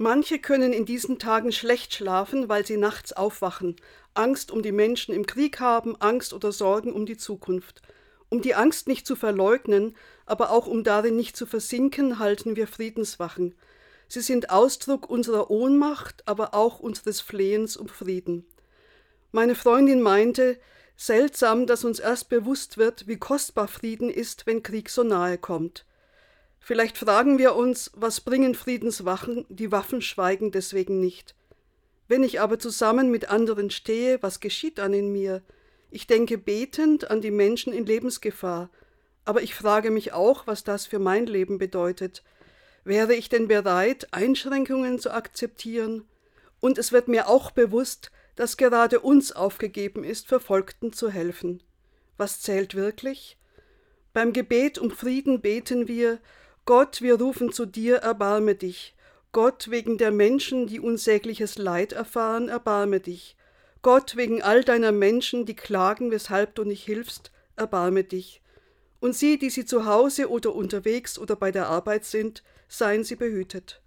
Manche können in diesen Tagen schlecht schlafen, weil sie nachts aufwachen, Angst um die Menschen im Krieg haben, Angst oder Sorgen um die Zukunft. Um die Angst nicht zu verleugnen, aber auch um darin nicht zu versinken, halten wir Friedenswachen. Sie sind Ausdruck unserer Ohnmacht, aber auch unseres Flehens um Frieden. Meine Freundin meinte, seltsam, dass uns erst bewusst wird, wie kostbar Frieden ist, wenn Krieg so nahe kommt. Vielleicht fragen wir uns, was bringen Friedenswachen, die Waffen schweigen deswegen nicht. Wenn ich aber zusammen mit anderen stehe, was geschieht dann in mir? Ich denke betend an die Menschen in Lebensgefahr, aber ich frage mich auch, was das für mein Leben bedeutet. Wäre ich denn bereit, Einschränkungen zu akzeptieren? Und es wird mir auch bewusst, dass gerade uns aufgegeben ist, Verfolgten zu helfen. Was zählt wirklich? Beim Gebet um Frieden beten wir, Gott, wir rufen zu dir, erbarme dich. Gott, wegen der Menschen, die unsägliches Leid erfahren, erbarme dich. Gott, wegen all deiner Menschen, die klagen, weshalb du nicht hilfst, erbarme dich. Und sie, die sie zu Hause oder unterwegs oder bei der Arbeit sind, seien sie behütet.